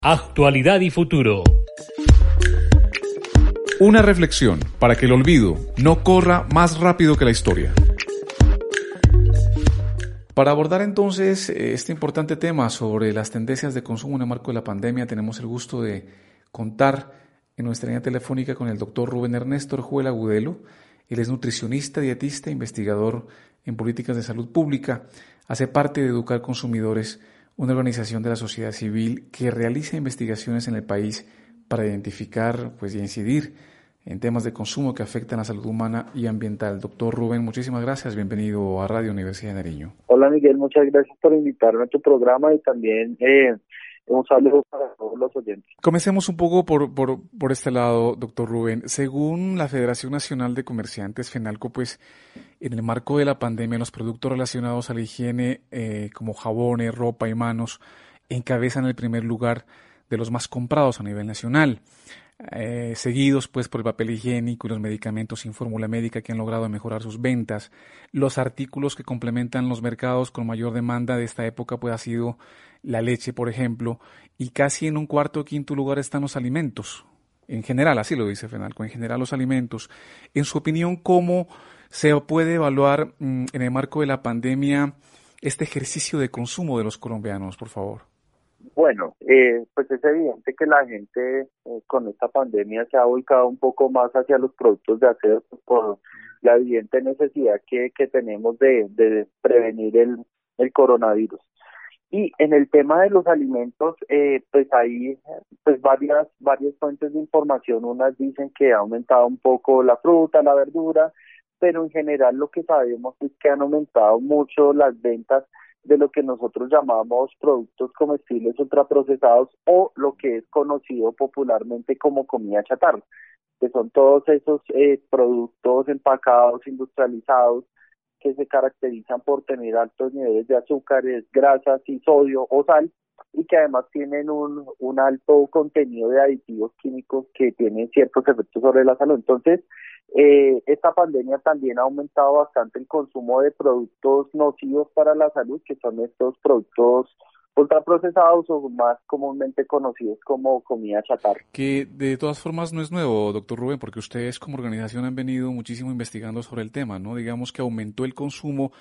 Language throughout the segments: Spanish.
Actualidad y futuro. Una reflexión para que el olvido no corra más rápido que la historia. Para abordar entonces eh, este importante tema sobre las tendencias de consumo en el marco de la pandemia, tenemos el gusto de contar en nuestra línea telefónica con el doctor Rubén Ernesto Orjuela Agudelo. Él es nutricionista, dietista, investigador en políticas de salud pública. Hace parte de Educar Consumidores una organización de la sociedad civil que realiza investigaciones en el país para identificar pues, y incidir en temas de consumo que afectan a la salud humana y ambiental. Doctor Rubén, muchísimas gracias. Bienvenido a Radio Universidad de Nariño. Hola Miguel, muchas gracias por invitarme a tu programa y también eh, Comencemos un poco por, por, por este lado, doctor Rubén. Según la Federación Nacional de Comerciantes, FENALCO, pues en el marco de la pandemia, los productos relacionados a la higiene, eh, como jabones, ropa y manos, encabezan el primer lugar de los más comprados a nivel nacional. Eh, seguidos pues por el papel higiénico y los medicamentos sin fórmula médica que han logrado mejorar sus ventas. Los artículos que complementan los mercados con mayor demanda de esta época pues ha sido la leche, por ejemplo, y casi en un cuarto o quinto lugar están los alimentos. En general, así lo dice Fenalco, en general los alimentos. En su opinión, ¿cómo se puede evaluar mm, en el marco de la pandemia este ejercicio de consumo de los colombianos, por favor? Bueno, eh, pues es evidente que la gente eh, con esta pandemia se ha volcado un poco más hacia los productos de aseo por la evidente necesidad que, que tenemos de, de prevenir el, el coronavirus. Y en el tema de los alimentos, eh, pues hay pues varias, varias fuentes de información. Unas dicen que ha aumentado un poco la fruta, la verdura, pero en general lo que sabemos es que han aumentado mucho las ventas de lo que nosotros llamamos productos comestibles ultraprocesados o lo que es conocido popularmente como comida chatarra, que son todos esos eh, productos empacados, industrializados, que se caracterizan por tener altos niveles de azúcares, grasas y sodio o sal y que además tienen un, un alto contenido de aditivos químicos que tienen ciertos efectos sobre la salud. Entonces, eh, esta pandemia también ha aumentado bastante el consumo de productos nocivos para la salud, que son estos productos ultraprocesados o más comúnmente conocidos como comida chatarra. Que de todas formas no es nuevo, doctor Rubén, porque ustedes como organización han venido muchísimo investigando sobre el tema, ¿no? Digamos que aumentó el consumo.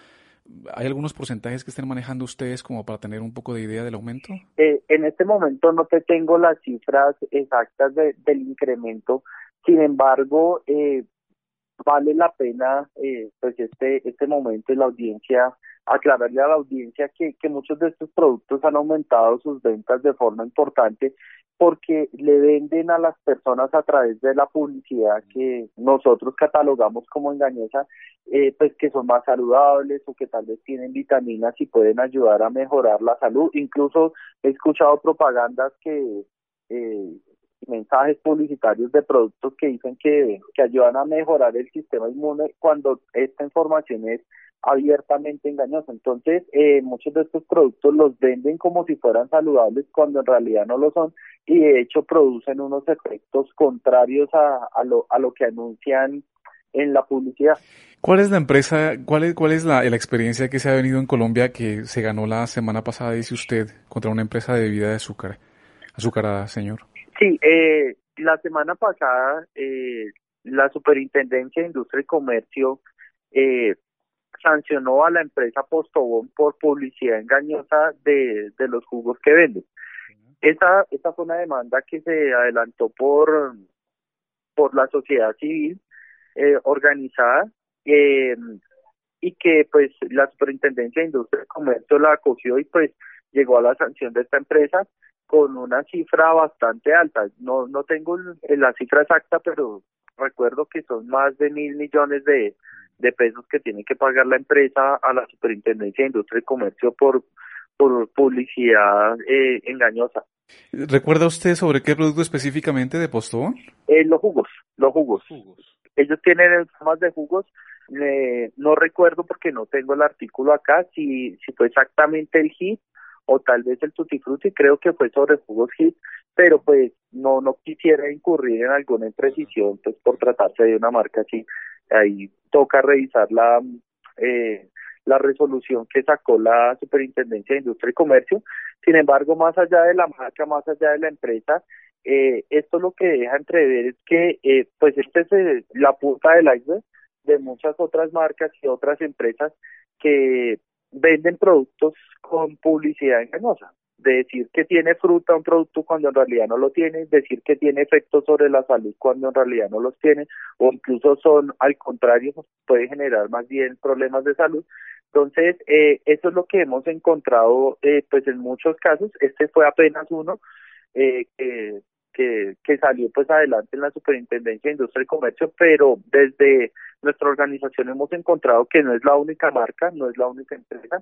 ¿Hay algunos porcentajes que estén manejando ustedes como para tener un poco de idea del aumento? Eh, en este momento no te tengo las cifras exactas del incremento. Sin embargo, eh, vale la pena eh, pues este este momento en la audiencia aclararle a la audiencia que, que muchos de estos productos han aumentado sus ventas de forma importante porque le venden a las personas a través de la publicidad que nosotros catalogamos como engañosa, eh, pues que son más saludables o que tal vez tienen vitaminas y pueden ayudar a mejorar la salud. Incluso he escuchado propagandas que eh, mensajes publicitarios de productos que dicen que, que ayudan a mejorar el sistema inmune cuando esta información es abiertamente engañosa. Entonces, eh, muchos de estos productos los venden como si fueran saludables cuando en realidad no lo son y de hecho producen unos efectos contrarios a, a, lo, a lo que anuncian en la publicidad. ¿Cuál es la empresa, cuál es, cuál es la, la, experiencia que se ha venido en Colombia que se ganó la semana pasada, dice usted, contra una empresa de bebida de azúcar? Azucarada, señor. Sí, eh, la semana pasada eh, la Superintendencia de Industria y Comercio eh, sancionó a la empresa Postobón por publicidad engañosa de, de los jugos que vende. Esta, esta fue una demanda que se adelantó por, por la sociedad civil eh, organizada eh, y que pues la Superintendencia de Industria y Comercio la acogió y pues llegó a la sanción de esta empresa con una cifra bastante alta. No, no tengo la cifra exacta, pero recuerdo que son más de mil millones de, de pesos que tiene que pagar la empresa a la Superintendencia de Industria y Comercio por, por publicidad eh, engañosa. ¿Recuerda usted sobre qué producto específicamente de Postobón? Eh, los jugos, los jugos. Ellos tienen más de jugos. Eh, no recuerdo porque no tengo el artículo acá si, si fue exactamente el hit o tal vez el Tutti Frutti, creo que fue sobre jugos hit, pero pues no no quisiera incurrir en alguna imprecisión, pues por tratarse de una marca así, ahí toca revisar la eh, la resolución que sacó la Superintendencia de Industria y Comercio. Sin embargo, más allá de la marca, más allá de la empresa, eh, esto lo que deja entrever es que eh, pues esta es eh, la punta del iceberg de muchas otras marcas y otras empresas que venden productos con publicidad engañosa. De decir que tiene fruta un producto cuando en realidad no lo tiene, decir que tiene efectos sobre la salud cuando en realidad no los tiene, o incluso son al contrario, pues, puede generar más bien problemas de salud. Entonces, eh, eso es lo que hemos encontrado eh, pues en muchos casos. Este fue apenas uno eh, que que, salió pues adelante en la Superintendencia de Industria y Comercio, pero desde nuestra organización hemos encontrado que no es la única marca, no es la única empresa.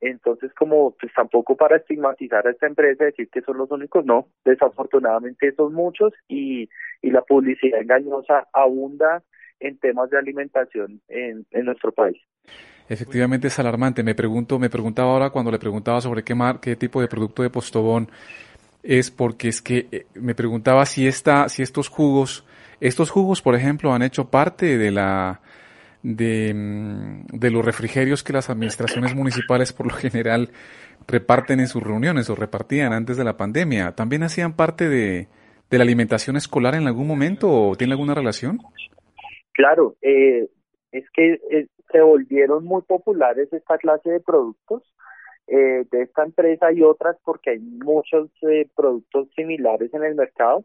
Entonces, como pues tampoco para estigmatizar a esta empresa, decir que son los únicos, no, desafortunadamente son muchos y, y la publicidad engañosa abunda en temas de alimentación en, en nuestro país. Efectivamente es alarmante. Me pregunto, me preguntaba ahora cuando le preguntaba sobre qué mar, qué tipo de producto de Postobón es porque es que eh, me preguntaba si esta, si estos jugos, estos jugos, por ejemplo, han hecho parte de la de, mm, de los refrigerios que las administraciones municipales por lo general reparten en sus reuniones o repartían antes de la pandemia. ¿También hacían parte de, de la alimentación escolar en algún momento o tiene alguna relación? Claro, eh, es que eh, se volvieron muy populares esta clase de productos eh, de esta empresa y otras porque hay muchos eh, productos similares en el mercado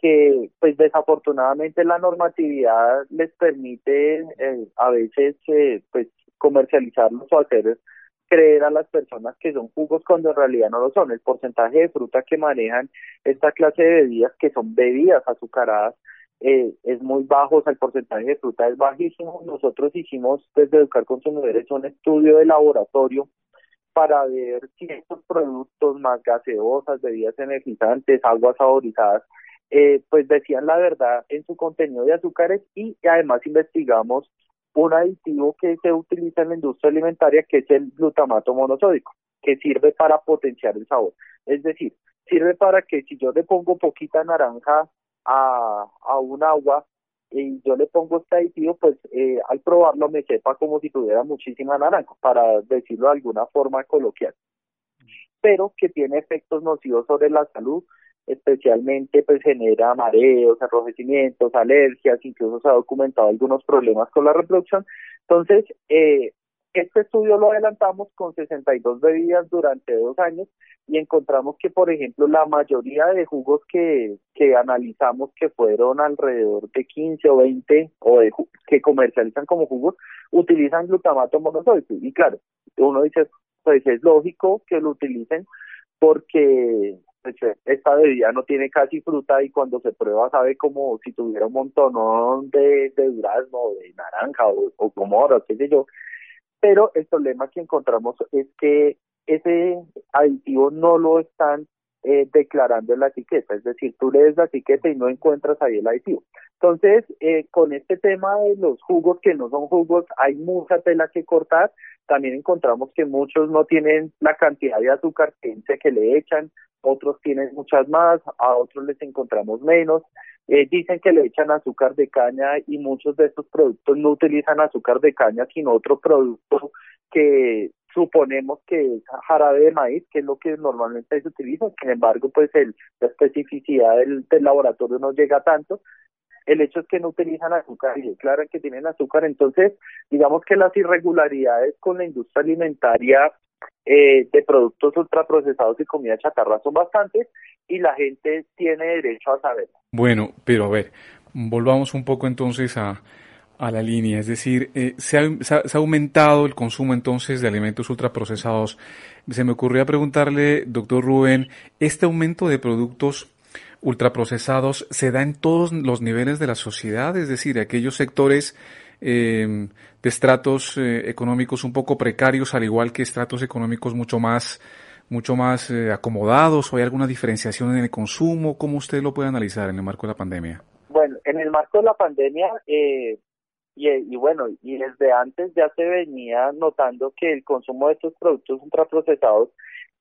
que pues desafortunadamente la normatividad les permite eh, a veces pues comercializarlos o hacer creer a las personas que son jugos cuando en realidad no lo son. El porcentaje de fruta que manejan esta clase de bebidas, que son bebidas azucaradas, es muy bajo, o sea, el porcentaje de fruta es bajísimo. Nosotros hicimos desde Educar Consumidores un estudio de laboratorio para ver si estos productos más gaseosas, bebidas energizantes, aguas saborizadas, eh, pues decían la verdad en su contenido de azúcares y además investigamos un aditivo que se utiliza en la industria alimentaria que es el glutamato monosódico, que sirve para potenciar el sabor. Es decir, sirve para que si yo le pongo poquita naranja a, a un agua, y yo le pongo este aditivo, pues eh, al probarlo me sepa como si tuviera muchísima naranja, para decirlo de alguna forma coloquial. Pero que tiene efectos nocivos sobre la salud, especialmente pues genera mareos, enrojecimientos, alergias, incluso se ha documentado algunos problemas con la reproducción. Entonces, eh, este estudio lo adelantamos con 62 bebidas durante dos años y encontramos que, por ejemplo, la mayoría de jugos que, que analizamos, que fueron alrededor de 15 o 20 o de, que comercializan como jugos, utilizan glutamato monosódico. Y claro, uno dice, pues es lógico que lo utilicen porque esta bebida no tiene casi fruta y cuando se prueba sabe como si tuviera un montón de, de durazno, de naranja o, o como ahora, qué sé yo pero el problema que encontramos es que ese aditivo no lo están eh, declarando en la etiqueta, es decir, tú lees la etiqueta y no encuentras ahí el aditivo. Entonces, eh, con este tema de los jugos que no son jugos, hay mucha tela que cortar. También encontramos que muchos no tienen la cantidad de azúcar que le echan, otros tienen muchas más, a otros les encontramos menos. Eh, dicen que le echan azúcar de caña y muchos de estos productos no utilizan azúcar de caña, sino otro producto que suponemos que es jarabe de maíz, que es lo que normalmente se utiliza. Sin embargo, pues el, la especificidad del, laboratorio no llega tanto. El hecho es que no utilizan azúcar y declaran que tienen azúcar. Entonces, digamos que las irregularidades con la industria alimentaria eh, de productos ultraprocesados y comida chatarra son bastantes y la gente tiene derecho a saberlo. Bueno, pero a ver, volvamos un poco entonces a, a la línea, es decir, eh, se, ha, aumentado el consumo entonces de alimentos ultraprocesados. Se me ocurrió preguntarle, doctor Rubén, ¿este aumento de productos ultraprocesados se da en todos los niveles de la sociedad? Es decir, aquellos sectores eh, de estratos eh, económicos un poco precarios, al igual que estratos económicos mucho más mucho más eh, acomodados o hay alguna diferenciación en el consumo? ¿Cómo usted lo puede analizar en el marco de la pandemia? Bueno, en el marco de la pandemia, eh, y, y, bueno, y desde antes ya se venía notando que el consumo de estos productos ultraprocesados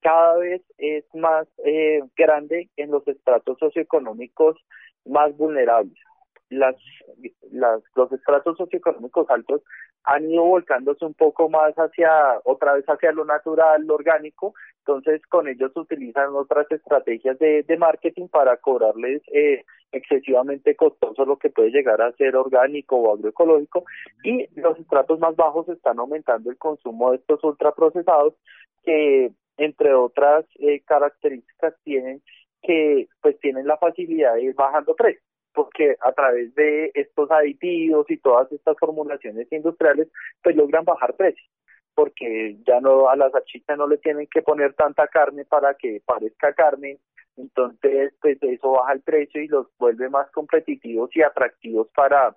cada vez es más eh, grande en los estratos socioeconómicos más vulnerables. Las, las, los estratos socioeconómicos altos han ido volcándose un poco más hacia, otra vez hacia lo natural, lo orgánico, entonces con ellos utilizan otras estrategias de, de marketing para cobrarles eh, excesivamente costoso lo que puede llegar a ser orgánico o agroecológico. Y los estratos más bajos están aumentando el consumo de estos ultraprocesados que entre otras eh, características tienen que pues tienen la facilidad de ir bajando precios porque a través de estos aditivos y todas estas formulaciones industriales, pues logran bajar precios, porque ya no a la salchicha no le tienen que poner tanta carne para que parezca carne, entonces pues eso baja el precio y los vuelve más competitivos y atractivos para,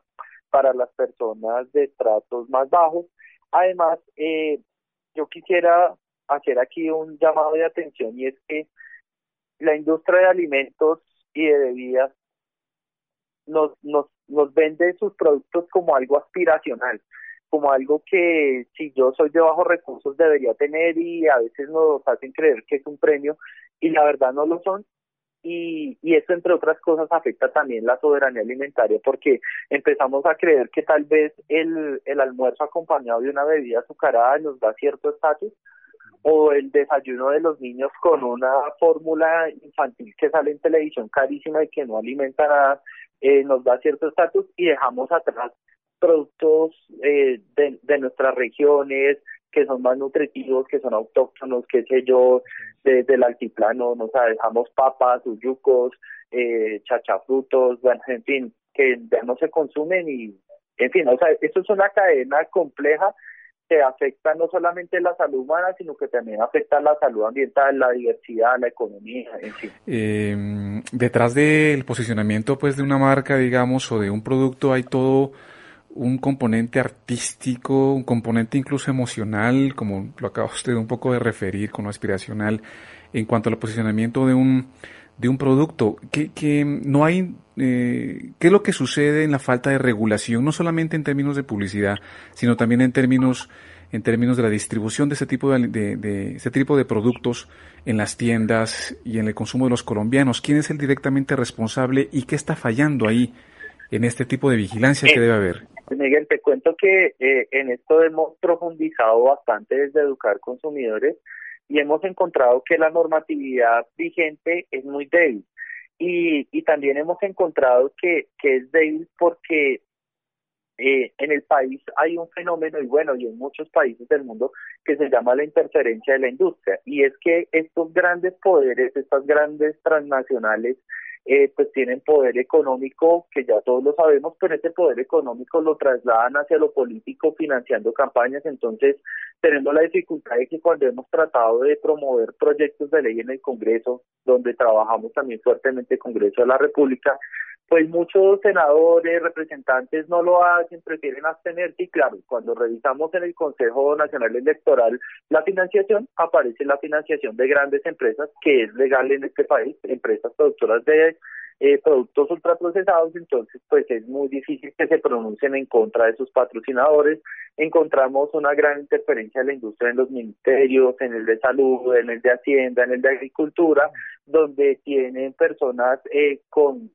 para las personas de tratos más bajos. Además, eh, yo quisiera hacer aquí un llamado de atención y es que la industria de alimentos y de bebidas nos, nos, nos vende sus productos como algo aspiracional, como algo que si yo soy de bajos recursos debería tener y a veces nos hacen creer que es un premio y la verdad no lo son. Y, y eso, entre otras cosas, afecta también la soberanía alimentaria porque empezamos a creer que tal vez el, el almuerzo acompañado de una bebida azucarada nos da cierto estatus o el desayuno de los niños con una fórmula infantil que sale en televisión carísima y que no alimenta nada, eh, nos da cierto estatus y dejamos atrás productos eh, de, de, nuestras regiones que son más nutritivos, que son autóctonos, qué sé yo, desde el altiplano, nos dejamos papas, uyucos, eh, chachafrutos, bueno, en fin, que ya no se consumen y, en fin, o sea, esto es una cadena compleja que afecta no solamente la salud humana, sino que también afecta la salud ambiental, la diversidad, la economía, en fin. Eh, detrás del posicionamiento pues de una marca, digamos, o de un producto hay todo un componente artístico, un componente incluso emocional, como lo acaba usted un poco de referir, con lo aspiracional, en cuanto al posicionamiento de un de un producto, que, que no hay, eh, ¿qué es lo que sucede en la falta de regulación, no solamente en términos de publicidad, sino también en términos, en términos de la distribución de ese tipo de, de, de ese tipo de productos en las tiendas y en el consumo de los colombianos? ¿Quién es el directamente responsable y qué está fallando ahí en este tipo de vigilancia que debe haber? Miguel, te cuento que eh, en esto hemos profundizado bastante desde Educar Consumidores y hemos encontrado que la normatividad vigente es muy débil. Y, y también hemos encontrado que, que es débil porque eh, en el país hay un fenómeno, y bueno, y en muchos países del mundo, que se llama la interferencia de la industria. Y es que estos grandes poderes, estas grandes transnacionales, eh, pues tienen poder económico, que ya todos lo sabemos, pero ese poder económico lo trasladan hacia lo político financiando campañas, entonces tenemos la dificultad de que cuando hemos tratado de promover proyectos de ley en el Congreso, donde trabajamos también fuertemente el Congreso de la República, pues muchos senadores, representantes no lo hacen, prefieren abstenerse y claro, cuando revisamos en el Consejo Nacional Electoral la financiación, aparece la financiación de grandes empresas, que es legal en este país, empresas productoras de eh, productos ultraprocesados, entonces pues es muy difícil que se pronuncien en contra de sus patrocinadores. Encontramos una gran interferencia de la industria en los ministerios, en el de salud, en el de hacienda, en el de agricultura, donde tienen personas eh, con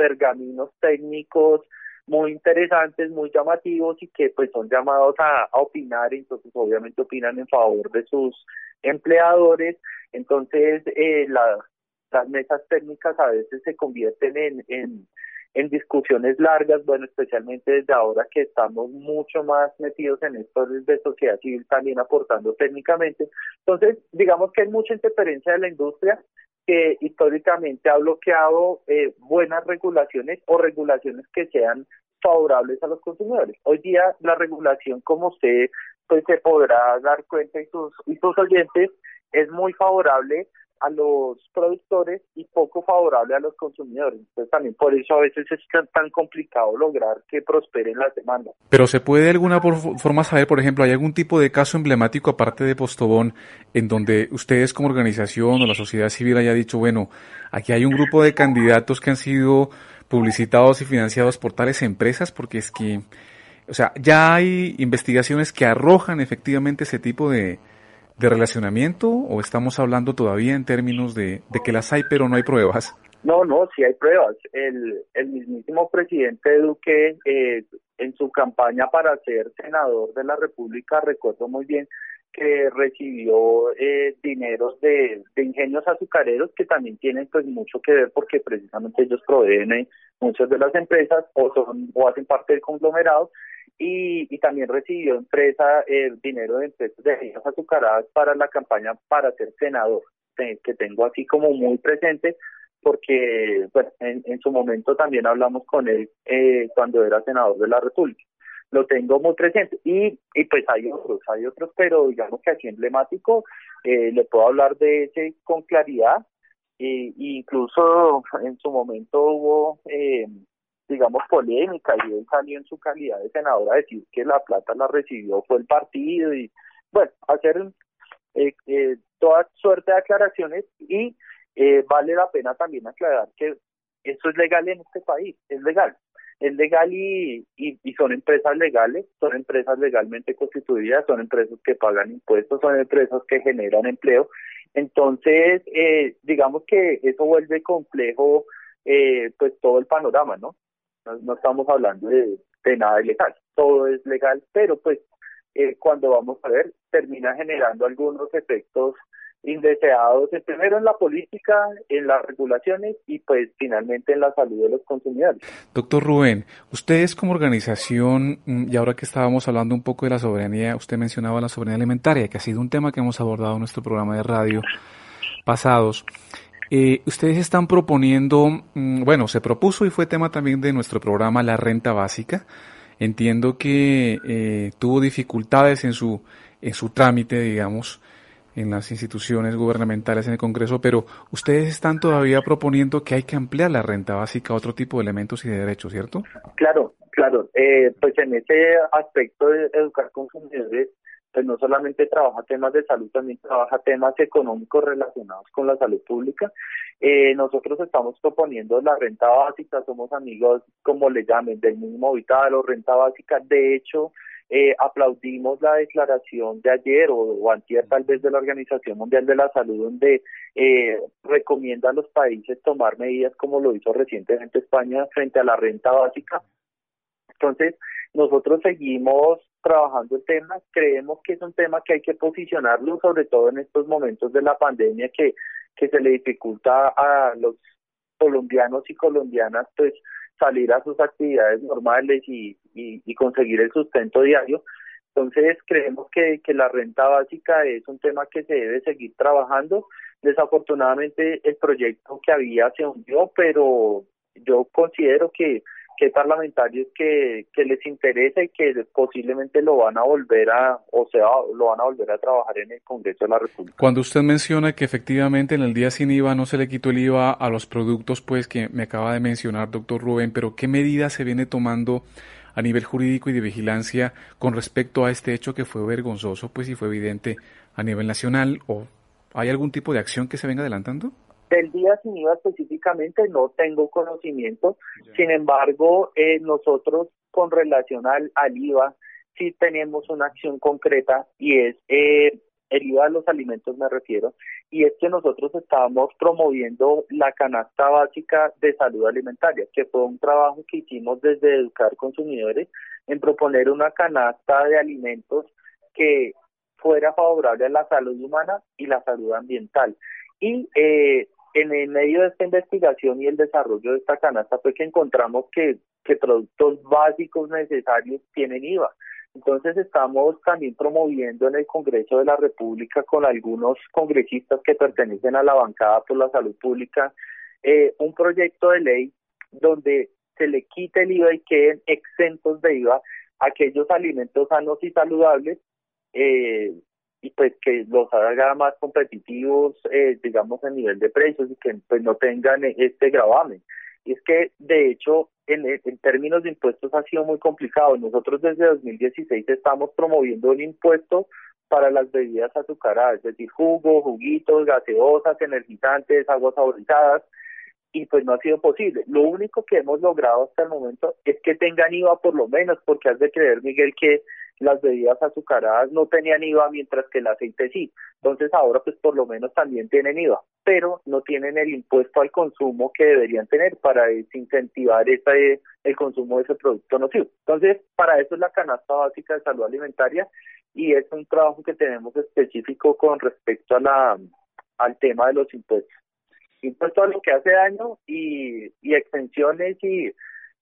pergaminos técnicos muy interesantes, muy llamativos y que pues son llamados a, opinar, entonces obviamente opinan en favor de sus empleadores, entonces eh, las mesas técnicas a veces se convierten en, en, en discusiones largas, bueno, especialmente desde ahora que estamos mucho más metidos en esto de sociedad civil también aportando técnicamente. Entonces, digamos que hay mucha interferencia de la industria, que históricamente ha bloqueado eh, buenas regulaciones o regulaciones que sean favorables a los consumidores. Hoy día la regulación, como usted pues se podrá dar cuenta y sus, y sus oyentes, es muy favorable a los productores y poco favorable a los consumidores. Entonces también por eso a veces es tan, complicado lograr que prosperen las demandas. Pero se puede de alguna forma saber, por ejemplo, ¿hay algún tipo de caso emblemático aparte de Postobón en donde ustedes como organización o la sociedad civil haya dicho, bueno, aquí hay un grupo de candidatos que han sido publicitados y financiados por tales empresas? Porque es que, o sea, ya hay investigaciones que arrojan efectivamente ese tipo de, de relacionamiento o estamos hablando todavía en términos de, de, que las hay pero no hay pruebas? No, no, sí hay pruebas. El, el mismísimo presidente Duque eh, en su campaña para ser senador de la República, recuerdo muy bien que recibió eh, dineros de, ingenios azucareros que también tienen pues mucho que ver porque precisamente ellos proveen eh, muchas de las empresas o son o hacen parte del conglomerado y, y también recibió empresa eh, dinero de empresas de ingenios azucaradas para la campaña para ser senador que tengo así como muy presente porque bueno, en, en su momento también hablamos con él eh, cuando era senador de la República lo tengo muy presente. Y, y pues hay otros, hay otros, pero digamos que aquí emblemático, eh, le puedo hablar de ese con claridad. E, incluso en su momento hubo, eh, digamos, polémica y él salió en su calidad de senador a decir que la plata la recibió fue el partido y, bueno, hacer eh, eh, toda suerte de aclaraciones y eh, vale la pena también aclarar que eso es legal en este país, es legal es legal y, y, son empresas legales, son empresas legalmente constituidas, son empresas que pagan impuestos, son empresas que generan empleo. Entonces, eh, digamos que eso vuelve complejo eh, pues todo el panorama, ¿no? No, estamos hablando de, de, nada ilegal, todo es legal, pero pues eh, cuando vamos a ver, termina generando algunos efectos indeseados, primero en la política, en las regulaciones y pues finalmente en la salud de los consumidores. Doctor Rubén, ustedes como organización, mm, y ahora que estábamos hablando un poco de la soberanía, usted mencionaba la soberanía alimentaria, que ha sido un tema que hemos abordado en nuestro programa de radio pasados. Eh, ustedes están proponiendo, mm, bueno, se propuso y fue tema también de nuestro programa la renta básica. Entiendo que eh, tuvo dificultades en su, en su trámite, digamos, en las instituciones gubernamentales en el Congreso, pero ustedes están todavía proponiendo que hay que ampliar la renta básica a otro tipo de elementos y de derechos, ¿cierto? Claro, claro. Eh, pues en ese aspecto de educar consumidores, pues no solamente trabaja temas de salud, también trabaja temas económicos relacionados con la salud pública. Eh, nosotros estamos proponiendo la renta básica, somos amigos, como le llamen, del mínimo vital o renta básica. De hecho, eh, aplaudimos la declaración de ayer o, o antier tal vez de la Organización Mundial de la Salud donde eh, recomienda a los países tomar medidas como lo hizo recientemente España frente a la renta básica. Entonces, nosotros seguimos trabajando el tema, creemos que es un tema que hay que posicionarlo, sobre todo en estos momentos de la pandemia que, que se le dificulta a los colombianos y colombianas pues salir a sus actividades normales y, y, conseguir el sustento diario. Entonces creemos que, que la renta básica es un tema que se debe seguir trabajando. Desafortunadamente el proyecto que había se hundió, pero yo considero que hay parlamentarios que les interesa y que posiblemente lo van a volver a, o sea, lo van a volver a trabajar en el Congreso de la República. Cuando usted menciona que efectivamente en el día sin IVA no se le quitó el IVA a los productos, pues que me acaba de mencionar, doctor Rubén, pero ¿qué medidas se viene tomando a nivel jurídico y de vigilancia con respecto a este hecho que fue vergonzoso, pues y fue evidente a nivel nacional o hay algún tipo de acción que se venga adelantando? Del día sin IVA específicamente no tengo conocimiento, sin embargo, eh, nosotros con relación al, al, IVA sí tenemos una acción concreta y es eh, el IVA de los alimentos me refiero, y es que nosotros estábamos promoviendo la canasta básica de salud alimentaria, que fue un trabajo que hicimos desde Educar Consumidores en proponer una canasta de alimentos que fuera favorable a la salud humana y la salud ambiental. Y eh, en el medio de esta investigación y el desarrollo de esta canasta fue que encontramos que, que productos básicos necesarios tienen IVA. Entonces estamos también promoviendo en el Congreso de la República con algunos congresistas que pertenecen a la bancada por la salud pública eh, un proyecto de ley donde se le quite el IVA y queden exentos de IVA aquellos alimentos sanos y saludables eh, pues que los haga más competitivos, eh, digamos, a nivel de precios y que pues no tengan este gravamen. Y es que, de hecho, en, en términos de impuestos ha sido muy complicado. Nosotros desde 2016 estamos promoviendo un impuesto para las bebidas azucaradas, es decir, jugos, juguitos, gaseosas, energizantes, aguas saborizadas, y pues no ha sido posible. Lo único que hemos logrado hasta el momento es que tengan IVA por lo menos, porque has de creer, Miguel, que las bebidas azucaradas no tenían IVA mientras que el aceite sí. Entonces ahora pues por lo menos también tienen IVA. pero no tienen el impuesto al consumo que deberían tener para desincentivar ese, el consumo de ese producto nocivo. Entonces, para eso es la canasta básica de salud alimentaria y es un trabajo que tenemos específico con respecto a la, al tema de los impuestos. Impuestos a lo que hace daño y, y extensiones y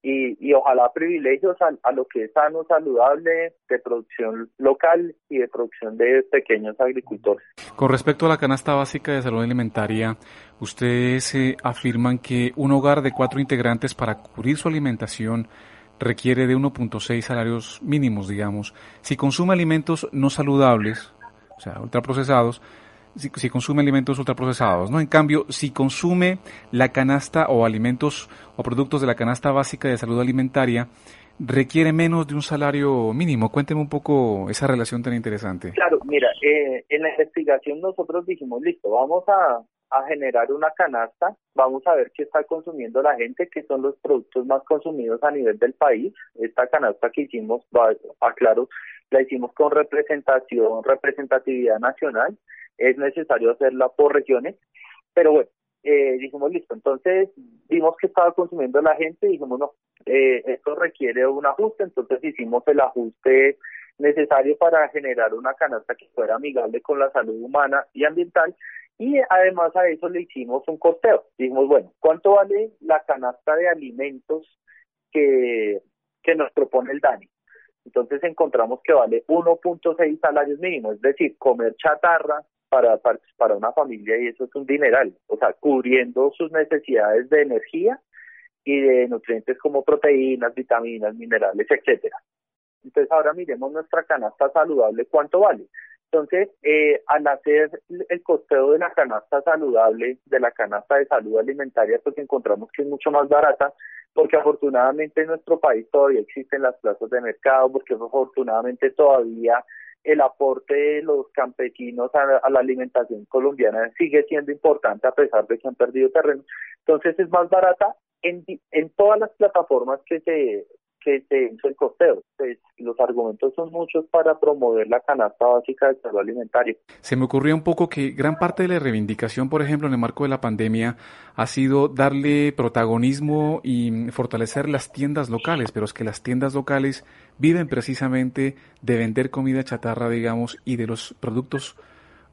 y, ojalá privilegios a, lo que es sano, saludable, de producción local y de producción de pequeños agricultores. Con respecto a la canasta básica de salud alimentaria, ustedes eh, afirman que un hogar de cuatro integrantes para cubrir su alimentación requiere de 1.6 salarios mínimos, digamos. Si consume alimentos no saludables, o sea, ultraprocesados, si, consume alimentos ultraprocesados, ¿no? En cambio, si consume la canasta o alimentos o productos de la canasta básica de salud alimentaria, requiere menos de un salario mínimo. Cuénteme un poco esa relación tan interesante. Claro, mira, eh, en la investigación nosotros dijimos, listo, vamos a, a generar una canasta, vamos a ver qué está consumiendo la gente, qué son los productos más consumidos a nivel del país. Esta canasta que hicimos, aclaro, la hicimos con representación, representatividad nacional es necesario hacerla por regiones, pero bueno, eh, dijimos listo, entonces vimos que estaba consumiendo la gente y dijimos no, eh, esto requiere un ajuste, entonces hicimos el ajuste necesario para generar una canasta que fuera amigable con la salud humana y ambiental y además a eso le hicimos un costeo. Dijimos, bueno, ¿cuánto vale la canasta de alimentos que, que nos propone el DANI? Entonces encontramos que vale 1.6 salarios mínimos, es decir, comer chatarra, para, para, una familia y eso es un dineral, o sea, cubriendo sus necesidades de energía y de nutrientes como proteínas, vitaminas, minerales, etcétera. Entonces ahora miremos nuestra canasta saludable, ¿cuánto vale? Entonces, eh, al hacer el costeo de la canasta saludable, de la canasta de salud alimentaria, pues encontramos que es mucho más barata, porque afortunadamente en nuestro país todavía existen las plazas de mercado, porque afortunadamente todavía el aporte de los campesinos a, la alimentación colombiana sigue siendo importante a pesar de que han perdido terreno. Entonces es más barata en, en todas las plataformas que se que se hizo el costeo. Los argumentos son muchos para promover la canasta básica de salud alimentario. Se me ocurrió un poco que gran parte de la reivindicación, por ejemplo, en el marco de la pandemia, ha sido darle protagonismo y fortalecer las tiendas locales, pero es que las tiendas locales viven precisamente de vender comida chatarra, digamos, y de los productos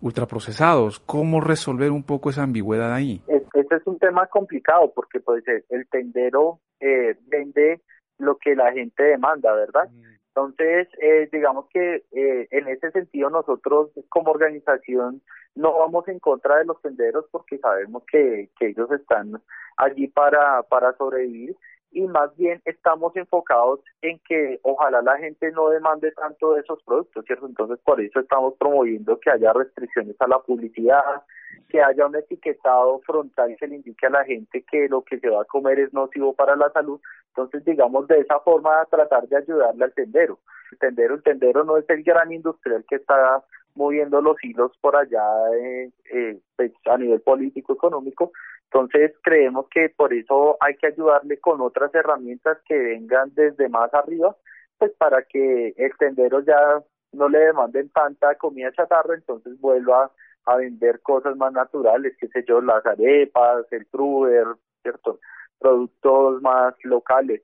ultraprocesados. ¿Cómo resolver un poco esa ambigüedad ahí? Este es un tema complicado porque pues el tendero eh, vende lo que la gente demanda, ¿verdad? Mm. Entonces, eh, digamos que eh, en ese sentido nosotros como organización no vamos en contra de los tenderos porque sabemos que, que ellos están allí para, para sobrevivir y más bien estamos enfocados en que ojalá la gente no demande tanto de esos productos, ¿cierto? Entonces por eso estamos promoviendo que haya restricciones a la publicidad, que haya un etiquetado frontal que le indique a la gente que lo que se va a comer es nocivo para la salud. Entonces, digamos, de esa forma tratar de ayudarle al tendero. El tendero, el tendero no es el gran industrial que está moviendo los hilos por allá eh, eh, pues, a nivel político económico entonces creemos que por eso hay que ayudarle con otras herramientas que vengan desde más arriba, pues para que el tendero ya no le demanden tanta comida chatarra, entonces vuelva a vender cosas más naturales, qué sé yo, las arepas, el truber, ¿cierto? Productos más locales.